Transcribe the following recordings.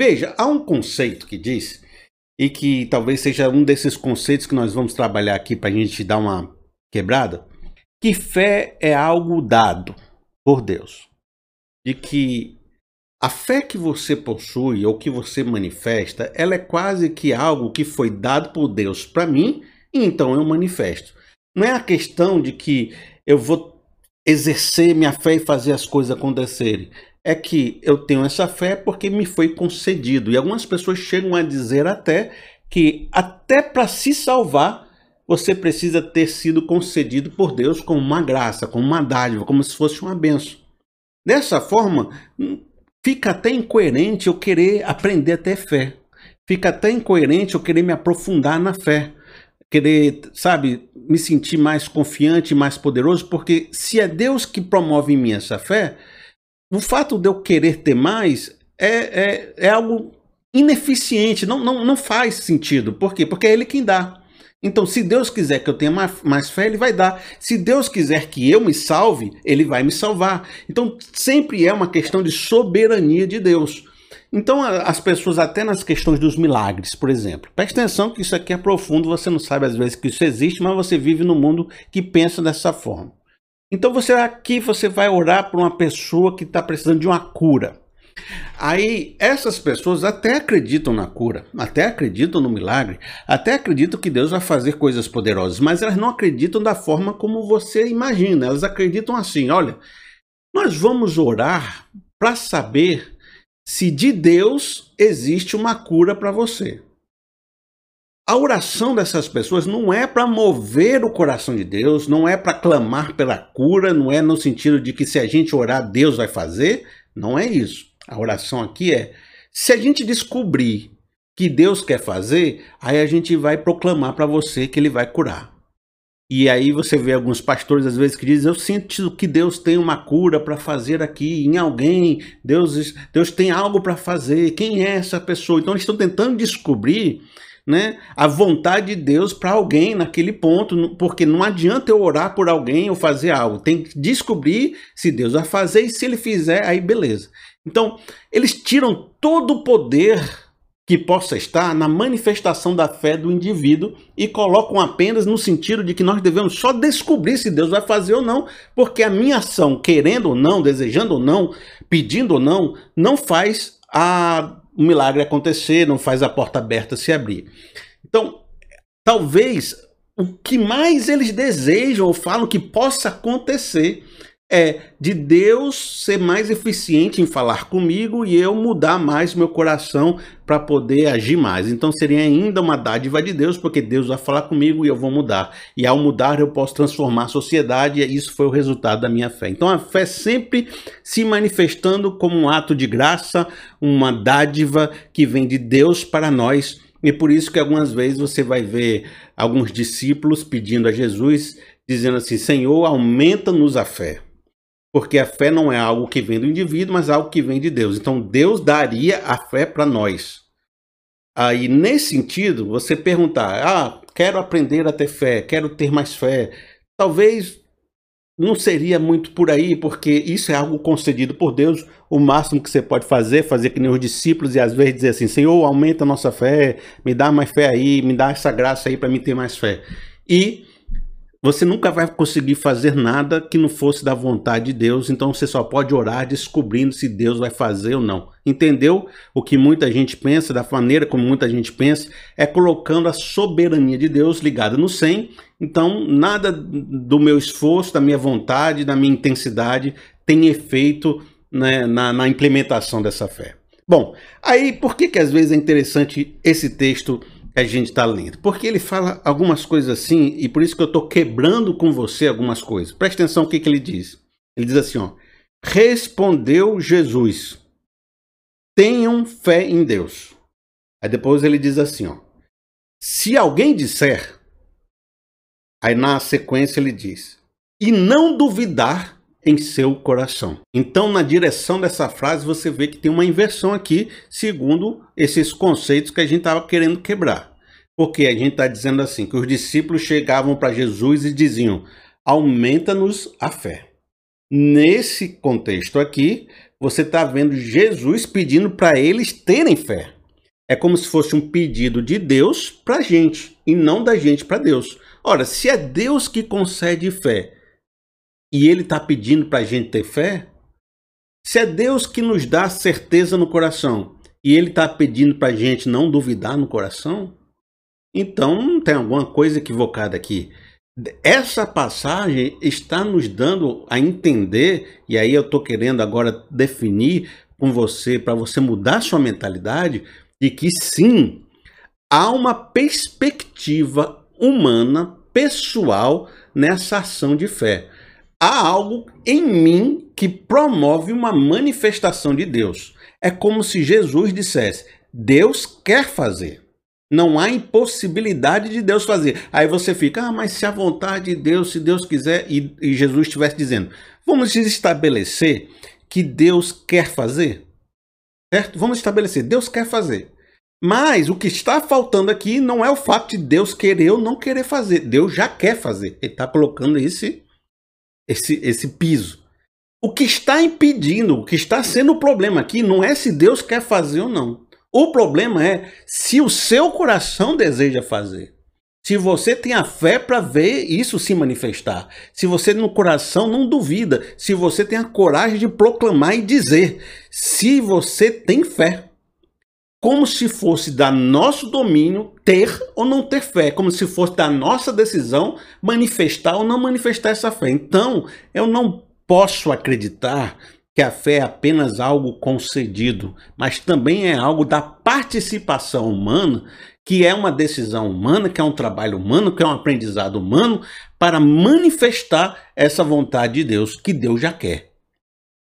Veja, há um conceito que diz, e que talvez seja um desses conceitos que nós vamos trabalhar aqui para a gente dar uma quebrada, que fé é algo dado por Deus. De que a fé que você possui ou que você manifesta, ela é quase que algo que foi dado por Deus para mim, e então eu manifesto. Não é a questão de que eu vou exercer minha fé e fazer as coisas acontecerem. É que eu tenho essa fé porque me foi concedido. E algumas pessoas chegam a dizer até que até para se salvar, você precisa ter sido concedido por Deus com uma graça, com uma dádiva, como se fosse uma benção. Dessa forma, fica até incoerente eu querer aprender a ter fé. Fica até incoerente eu querer me aprofundar na fé. Querer, sabe, me sentir mais confiante, mais poderoso, porque se é Deus que promove em mim essa fé, o fato de eu querer ter mais é, é, é algo ineficiente, não, não, não faz sentido. Por quê? Porque é Ele quem dá. Então, se Deus quiser que eu tenha mais, mais, fé, Ele vai dar. Se Deus quiser que eu me salve, Ele vai me salvar. Então, sempre é uma questão de soberania de Deus. Então, as pessoas, até nas questões dos milagres, por exemplo, preste atenção que isso aqui é profundo, você não sabe às vezes que isso existe, mas você vive num mundo que pensa dessa forma. Então, você aqui você vai orar para uma pessoa que está precisando de uma cura. Aí essas pessoas até acreditam na cura, até acreditam no milagre, até acreditam que Deus vai fazer coisas poderosas, mas elas não acreditam da forma como você imagina. Elas acreditam assim: olha, nós vamos orar para saber se de Deus existe uma cura para você. A oração dessas pessoas não é para mover o coração de Deus, não é para clamar pela cura, não é no sentido de que se a gente orar, Deus vai fazer. Não é isso. A oração aqui é: se a gente descobrir que Deus quer fazer, aí a gente vai proclamar para você que ele vai curar. E aí você vê alguns pastores às vezes que dizem: "Eu sinto que Deus tem uma cura para fazer aqui em alguém. Deus Deus tem algo para fazer. Quem é essa pessoa?" Então eles estão tentando descobrir né, a vontade de Deus para alguém naquele ponto, porque não adianta eu orar por alguém ou fazer algo, tem que descobrir se Deus vai fazer e se ele fizer, aí beleza. Então, eles tiram todo o poder que possa estar na manifestação da fé do indivíduo e colocam apenas no sentido de que nós devemos só descobrir se Deus vai fazer ou não, porque a minha ação, querendo ou não, desejando ou não, pedindo ou não, não faz a, o milagre acontecer, não faz a porta aberta se abrir. Então, talvez o que mais eles desejam ou falam que possa acontecer é de Deus ser mais eficiente em falar comigo e eu mudar mais meu coração para poder agir mais. Então seria ainda uma dádiva de Deus, porque Deus vai falar comigo e eu vou mudar. E ao mudar eu posso transformar a sociedade e isso foi o resultado da minha fé. Então a fé sempre se manifestando como um ato de graça, uma dádiva que vem de Deus para nós. E por isso que algumas vezes você vai ver alguns discípulos pedindo a Jesus, dizendo assim: Senhor, aumenta-nos a fé. Porque a fé não é algo que vem do indivíduo, mas algo que vem de Deus. Então Deus daria a fé para nós. Aí, nesse sentido, você perguntar: ah, quero aprender a ter fé, quero ter mais fé. Talvez não seria muito por aí, porque isso é algo concedido por Deus. O máximo que você pode fazer é fazer que nem os discípulos e às vezes dizer assim: Senhor, aumenta a nossa fé, me dá mais fé aí, me dá essa graça aí para me ter mais fé. E você nunca vai conseguir fazer nada que não fosse da vontade de Deus, então você só pode orar descobrindo se Deus vai fazer ou não. Entendeu? O que muita gente pensa, da maneira como muita gente pensa, é colocando a soberania de Deus ligada no 100. Então, nada do meu esforço, da minha vontade, da minha intensidade tem efeito né, na, na implementação dessa fé. Bom, aí por que, que às vezes é interessante esse texto? A gente está lendo. Porque ele fala algumas coisas assim, e por isso que eu estou quebrando com você algumas coisas. Preste atenção no que, que ele diz. Ele diz assim: ó, respondeu Jesus: tenham fé em Deus. Aí depois ele diz assim: ó, se alguém disser, aí na sequência ele diz, e não duvidar em seu coração. Então, na direção dessa frase, você vê que tem uma inversão aqui, segundo esses conceitos que a gente estava querendo quebrar. Porque a gente está dizendo assim: que os discípulos chegavam para Jesus e diziam: aumenta-nos a fé. Nesse contexto aqui, você está vendo Jesus pedindo para eles terem fé. É como se fosse um pedido de Deus para a gente e não da gente para Deus. Ora, se é Deus que concede fé e Ele está pedindo para a gente ter fé, se é Deus que nos dá certeza no coração e Ele está pedindo para a gente não duvidar no coração, então tem alguma coisa equivocada aqui. Essa passagem está nos dando a entender, e aí eu estou querendo agora definir com você, para você mudar sua mentalidade, de que sim, há uma perspectiva humana, pessoal, nessa ação de fé. Há algo em mim que promove uma manifestação de Deus. É como se Jesus dissesse: Deus quer fazer. Não há impossibilidade de Deus fazer. Aí você fica, ah, mas se a vontade de Deus, se Deus quiser, e, e Jesus estivesse dizendo, vamos estabelecer que Deus quer fazer. Certo? Vamos estabelecer, Deus quer fazer. Mas o que está faltando aqui não é o fato de Deus querer ou não querer fazer. Deus já quer fazer. Ele está colocando esse, esse, esse piso. O que está impedindo, o que está sendo o problema aqui, não é se Deus quer fazer ou não. O problema é se o seu coração deseja fazer. Se você tem a fé para ver isso se manifestar. Se você no coração não duvida. Se você tem a coragem de proclamar e dizer. Se você tem fé. Como se fosse da nosso domínio ter ou não ter fé. Como se fosse da nossa decisão manifestar ou não manifestar essa fé. Então, eu não posso acreditar que a fé é apenas algo concedido, mas também é algo da participação humana, que é uma decisão humana, que é um trabalho humano, que é um aprendizado humano, para manifestar essa vontade de Deus que Deus já quer.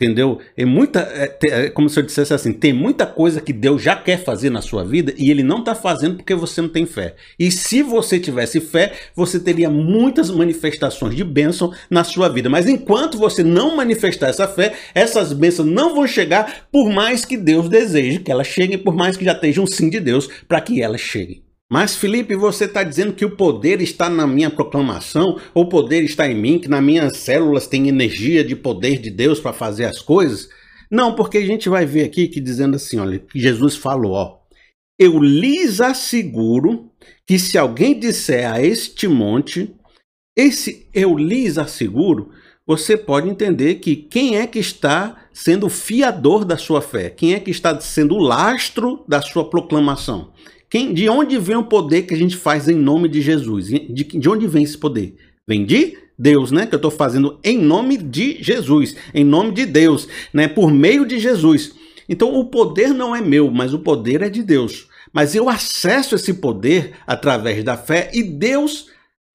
Entendeu? É muita, é, é, como se eu dissesse assim, tem muita coisa que Deus já quer fazer na sua vida e Ele não está fazendo porque você não tem fé. E se você tivesse fé, você teria muitas manifestações de bênção na sua vida. Mas enquanto você não manifestar essa fé, essas bênçãos não vão chegar por mais que Deus deseje que elas cheguem, por mais que já esteja um sim de Deus para que elas cheguem. Mas, Felipe, você está dizendo que o poder está na minha proclamação, o poder está em mim, que nas minhas células tem energia de poder de Deus para fazer as coisas? Não, porque a gente vai ver aqui que dizendo assim, olha, Jesus falou, ó, eu lhes asseguro que se alguém disser a este monte, esse eu lhes asseguro, você pode entender que quem é que está sendo fiador da sua fé, quem é que está sendo o lastro da sua proclamação. Quem, de onde vem o poder que a gente faz em nome de Jesus? De, de onde vem esse poder? Vem de Deus, né? Que eu estou fazendo em nome de Jesus, em nome de Deus, né? Por meio de Jesus. Então o poder não é meu, mas o poder é de Deus. Mas eu acesso esse poder através da fé e Deus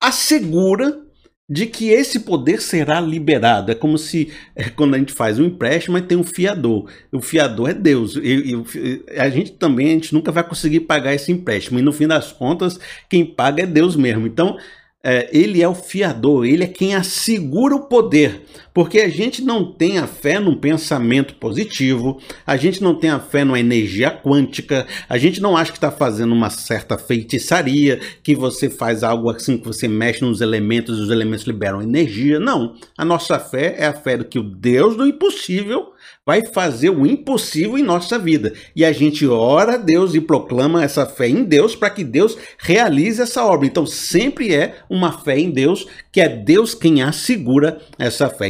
assegura de que esse poder será liberado. É como se é, quando a gente faz um empréstimo, tem um fiador. O fiador é Deus. E, e, a gente também a gente nunca vai conseguir pagar esse empréstimo. E no fim das contas, quem paga é Deus mesmo. Então, é, ele é o fiador, ele é quem assegura o poder, porque a gente não tem a fé num pensamento positivo, a gente não tem a fé numa energia quântica, a gente não acha que está fazendo uma certa feitiçaria, que você faz algo assim, que você mexe nos elementos e os elementos liberam energia. Não, a nossa fé é a fé do que o Deus do impossível vai fazer o impossível em nossa vida. E a gente ora a Deus e proclama essa fé em Deus para que Deus realize essa obra. Então sempre é uma fé em Deus, que é Deus quem assegura essa fé.